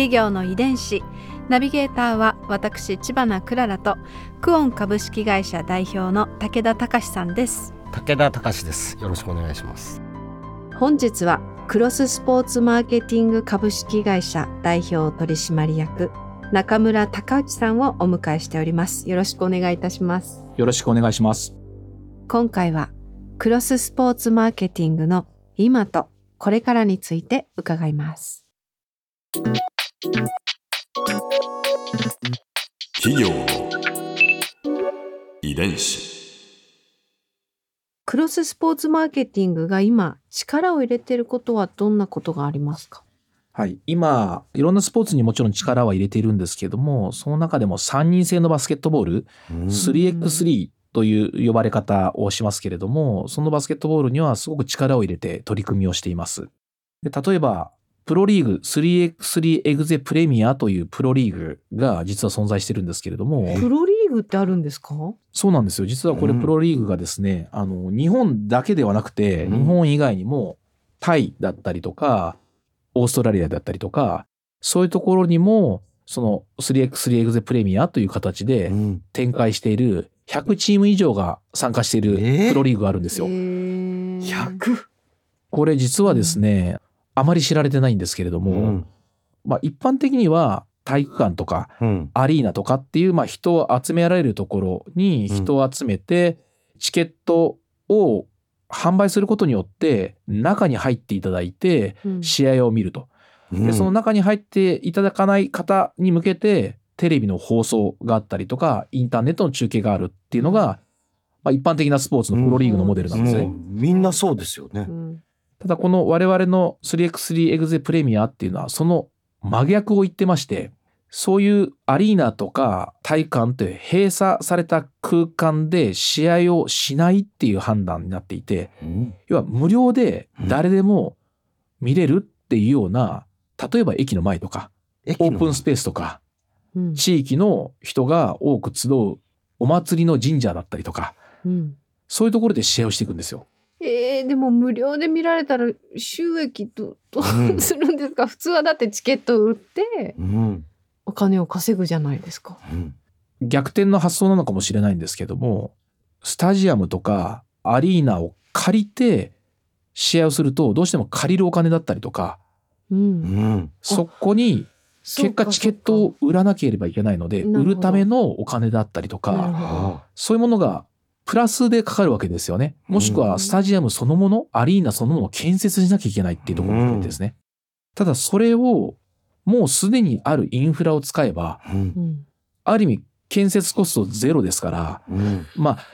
企業の遺伝子。ナビゲーターは私千葉なクララとクオン株式会社代表の武田隆さんです。武田隆です。よろしくお願いします。本日はクロススポーツマーケティング株式会社代表取締役中村隆之さんをお迎えしております。よろしくお願いいたします。よろしくお願いします。今回はクロススポーツマーケティングの今とこれからについて伺います企業の遺伝子。クロススポーツマーケティングが今力を入れていることはどんなことがありますか？はい。今、いろんなスポーツにもちろん力は入れているんですけども、その中でも3人制のバスケットボール、3x3 という呼ばれ方をしますけれども、そのバスケットボールにはすごく力を入れて取り組みをしています。で例えば、プロリーグ 3x3 エグゼプレミアというプロリーグが実は存在してるんですけれども、プロリーグってあるんですか？そうなんですよ。実はこれうん。プロリーグがですね、あの、日本だけではなくて、うん。日本以外にも、タイだったりとか、オーストラリアだったりとか、そういうところにも、その 3x3 エグゼプレミアという形でうん。展開している100チーム以上が参加しているえー？プロリーグがあるんですよ。100これ実はですね、あまり知られてないんですけれども、うん。まあ一般的には体育館とかうん。アリーナとかっていう、まあ、人を集められるところに人を集めて、チケットを販売することによって中に入っていただいてうん。試合を見ると。でその中に入っていただかない方に向けてテレビの放送があったりとかインターネットの中継があるっていうのが、まあ、一般的なスポーツのプロリーグのモデルなんですね。もうみんなそうですよね。う。んただこの我々の 3x3 エグゼプレミアっていうのはその真逆を言ってまして、そういうアリーナとか体育館って閉鎖された空間で試合をしないっていう判断になっていて、うん。要は無料で誰でも見れるっていうような、例えば駅の前とか、オープンスペースとか、うん。地域の人が多く集うお祭りの神社だったりとか、うん。そういうところで試合をしていくんですよ。えー、でも無料で見られたら収益どどうん。うするんですか、普通はだってチケットを売ってうん。お金を稼ぐじゃないですか。うん。逆転の発想なのかもしれないんですけどもスタジアムとかアリーナを借りて試合をするとどうしても借りるお金だったりとかう、うん。んそこに結果チケットを売らなければいけないので売るためのお金だったりとかそういうものがプラスでかかるわけですよね。もしくはスタジアムそのものアリーナそのものを建設しなきゃいけないっていうところですね。ただそれをもうすでにあるインフラを使えばある意味建設コストゼロですからうん。まあ、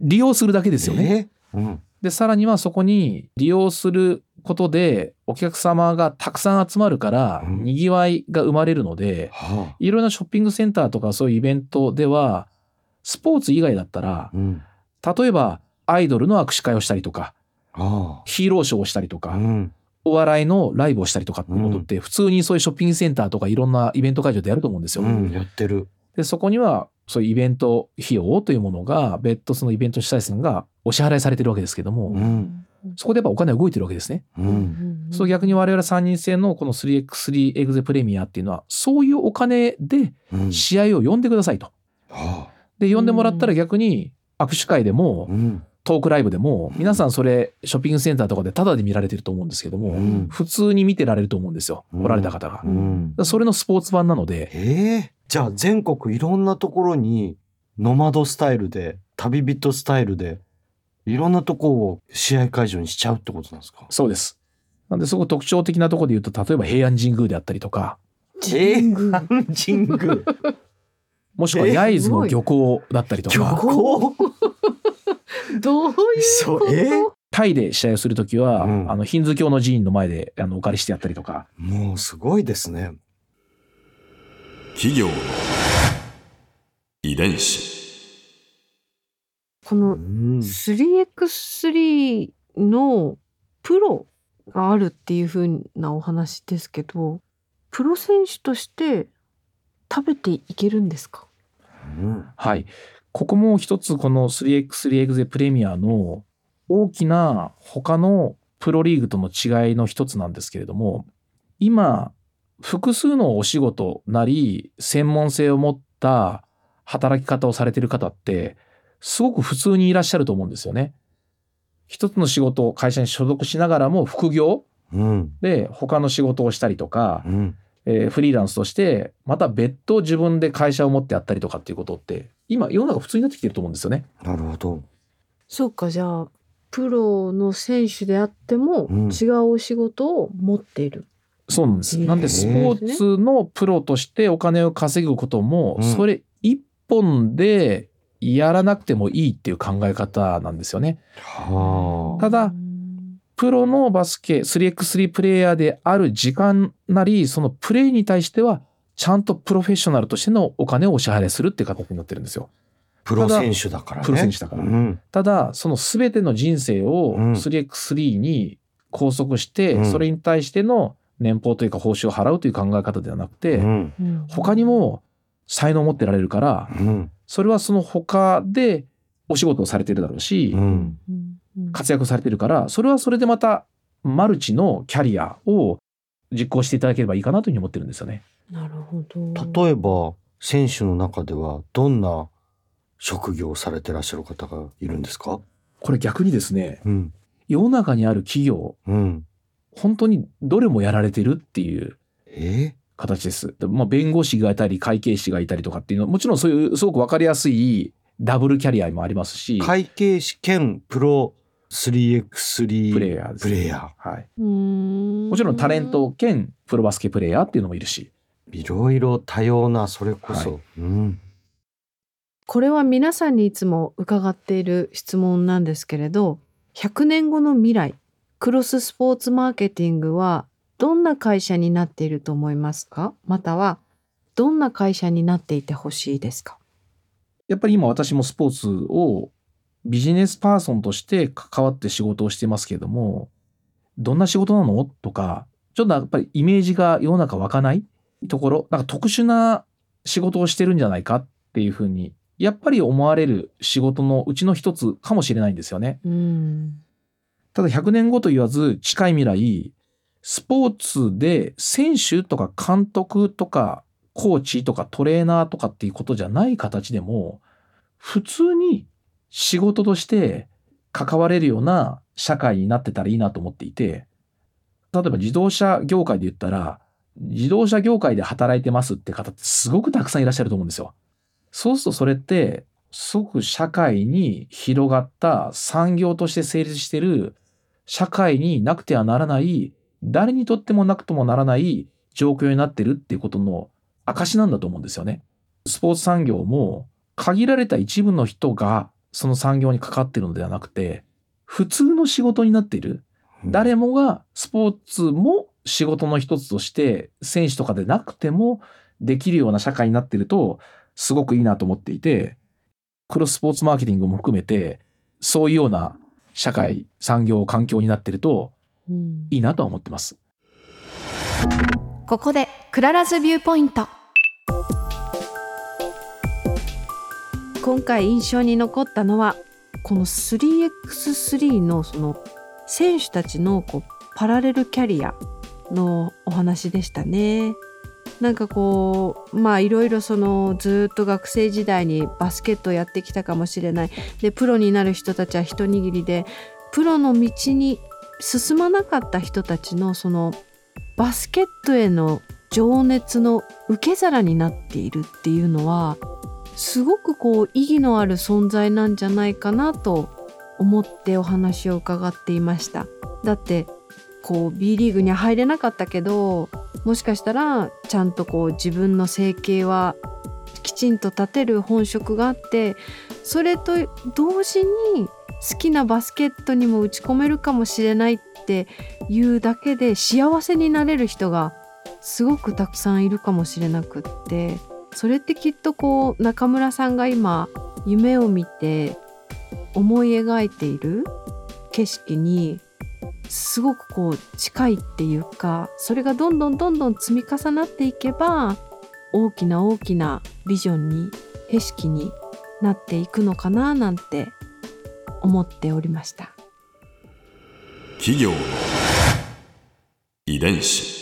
利用するだけですよね。で、さらにはそこに利用することでお客様がたくさん集まるから、うん。賑わいが生まれるので、はいろいろなショッピングセンターとかそういうイベントでは、スポーツ以外だったらあ、うん例えばアイドルの握手会をしたりとか、あヒーローショーをしたりとあか、うん。お笑いのライブをしたりとかってことって、普通にそういうショッピングセンターとかいろんなイベント会場でやると思うんですよ。うんやってる。で、そこには、そういうイベント費用というものが、別途そのイベント主催者がお支払いされてるわけですけども、うん。そこでやっぱお金は動いてるわけですね。ううん。んそう逆に我々3人制のこの 3x3 エグゼプレミアっていうのは、そういうお金でうん。試合を呼んでくださいと。はあ。で、呼んでもらったら逆に握手会でもうん。トークライブでも、皆さんそれショッピングセンターとかでタダで見られてると思うんですけども、うん。普通に見てられると思うんですよ。うん。来られた方が。う。ん。それのスポーツ版なので、ええじゃあ全国いろんなところにノマドスタイルで旅人スタイルでいろんなとこを試合会場にしちゃうってことなんですか？そうです。なんで、すごく特徴的なところで言うと、例えば平安神宮であったりとか、神宮神宮もしくはえ焼津の漁港だったりと漁か、港？どういうこと？タイで試合をするときは、うん。あの、ヒンズー教の寺院の前であのお借りしてやったりとか、もうすごいですね。企業の遺伝子。このうん。3x3 のプロがあるっていう風なお話ですけどプロ選手として食べていけるんですか？うんはい。ここも一つこの 3x3 エグゼプレミアの大きな他のプロリーグとの違いの一つなんですけれども、今、複数のお仕事なり、専門性を持った働き方をされている方って、すごく普通にいらっしゃると思うんですよね。一つの仕事、会社に所属しながらも副業うんで他の仕事をしたりとか、うんえーフリーランスとしてまた別途自分で会社を持ってやったりとかっていうことって今世の中普通になってきてると思うんですよね。なるほど。そうかじゃあプロの選手であってもうん違うお仕事を持っている、そうなんです。なんでスポーツのプロとしてお金を稼ぐことも、うんそれ一本でやらなくてもいいっていう考え方なんですよね。はただプロのバスケ 3x3 プレイヤーである時間なりそのプレイに対してはちゃんとプロフェッショナルとしてのお金をお支払いするっていう形になってるんですよ。あ。プロ選手だからね。プロ選手だからうんただその全ての人生をうん 3x3 に拘束して、うんそれに対しての年俸というか報酬を払うという考え方ではなくて、うんうん他にも才能を持ってられるからうんそれはその他でお仕事をされてるだろうし、活躍されてるからそれはそれでまたマルチのキャリアを実行していただければいいかなというふうに思ってるんですよね。なるほど例えば選手の中ではどんな職業をされてらっしゃる方がいるんですか？これ逆にですねうん世の中にある企業うん。本当にどれもやられてるっていうえ？形です。でまあ、弁護士がいたり会計士がいたりとかっていうのはもちろんそういうすごく分かりやすいダブルキャリアもありますし会計士兼プロ 3x3 プレイヤーです、プレイヤはい、うーん。もちろんタレント兼プロバスケプレイヤーっていうのもいるし。ーいろいろ多様なそれこそ。はうん。これは皆さんにいつも伺っている質問なんですけれど100年後の未来クロススポーツマーケティングはどんな会社になっていると思いますか？またはどんな会社になっていてほしいですか？やっぱり今私もスポーツをビジネスパーソンとして関わって仕事をしてますけれどもどんな仕事なの？とかちょっとやっぱりイメージが世の中湧かないところなんか特殊な仕事をしてるんじゃないかっていうふうにやっぱり思われる仕事のうちの一つかもしれないんですよね。うんただ100年後と言わず近い未来スポーツで選手とか監督とかコーチとかトレーナーとかっていうことじゃない形でも普通に仕事として関われるような社会になってたらいいなと思っていて例えば自動車業界で言ったら自動車業界で働いてますって方ってすごくたくさんいらっしゃると思うんですよ。そうするとそれってすごく社会に広がった産業として成立してる社会になくてはならない誰にとってもなくともならない状況になってるっていうことの証なんだと思うんですよね。スポーツ産業も限られた一部の人がその産業に関わってるのではなくて普通の仕事になっている。誰もがスポーツも仕事の一つとして選手とかでなくてもできるような社会になっているとすごくいいなと思っていてクロススポーツマーケティングも含めてそういうような社会産業環境になっているとうん。いいなとは思ってます。ここで Clara's Viewpoint今回印象に残ったのはこの 3x3 のその選手たちのこうパラレルキャリアのお話でしたね。なんかこうまあいろいろそのずっと学生時代にバスケットをやってきたかもしれないでプロになる人たちは一握りでプロの道に進まなかった人たちのそのバスケットへの情熱の受け皿になっているっていうのはすごくこう意義のある存在なんじゃないかなと思ってお話を伺っていました。だってこう B リーグには入れなかったけどもしかしたらちゃんとこう自分の生計はきちんと立てる本職があってそれと同時に好きなバスケットにも打ち込めるかもしれないっていうだけで幸せになれる人がすごくたくさんいるかもしれなくって。それってきっとこう中村さんが今夢を見て思い描いている景色にすごくこう近いっていうかそれがどんどんどんどん積み重なっていけば大きな大きなビジョンに景色になっていくのかななんて思っておりました。企業の遺伝子。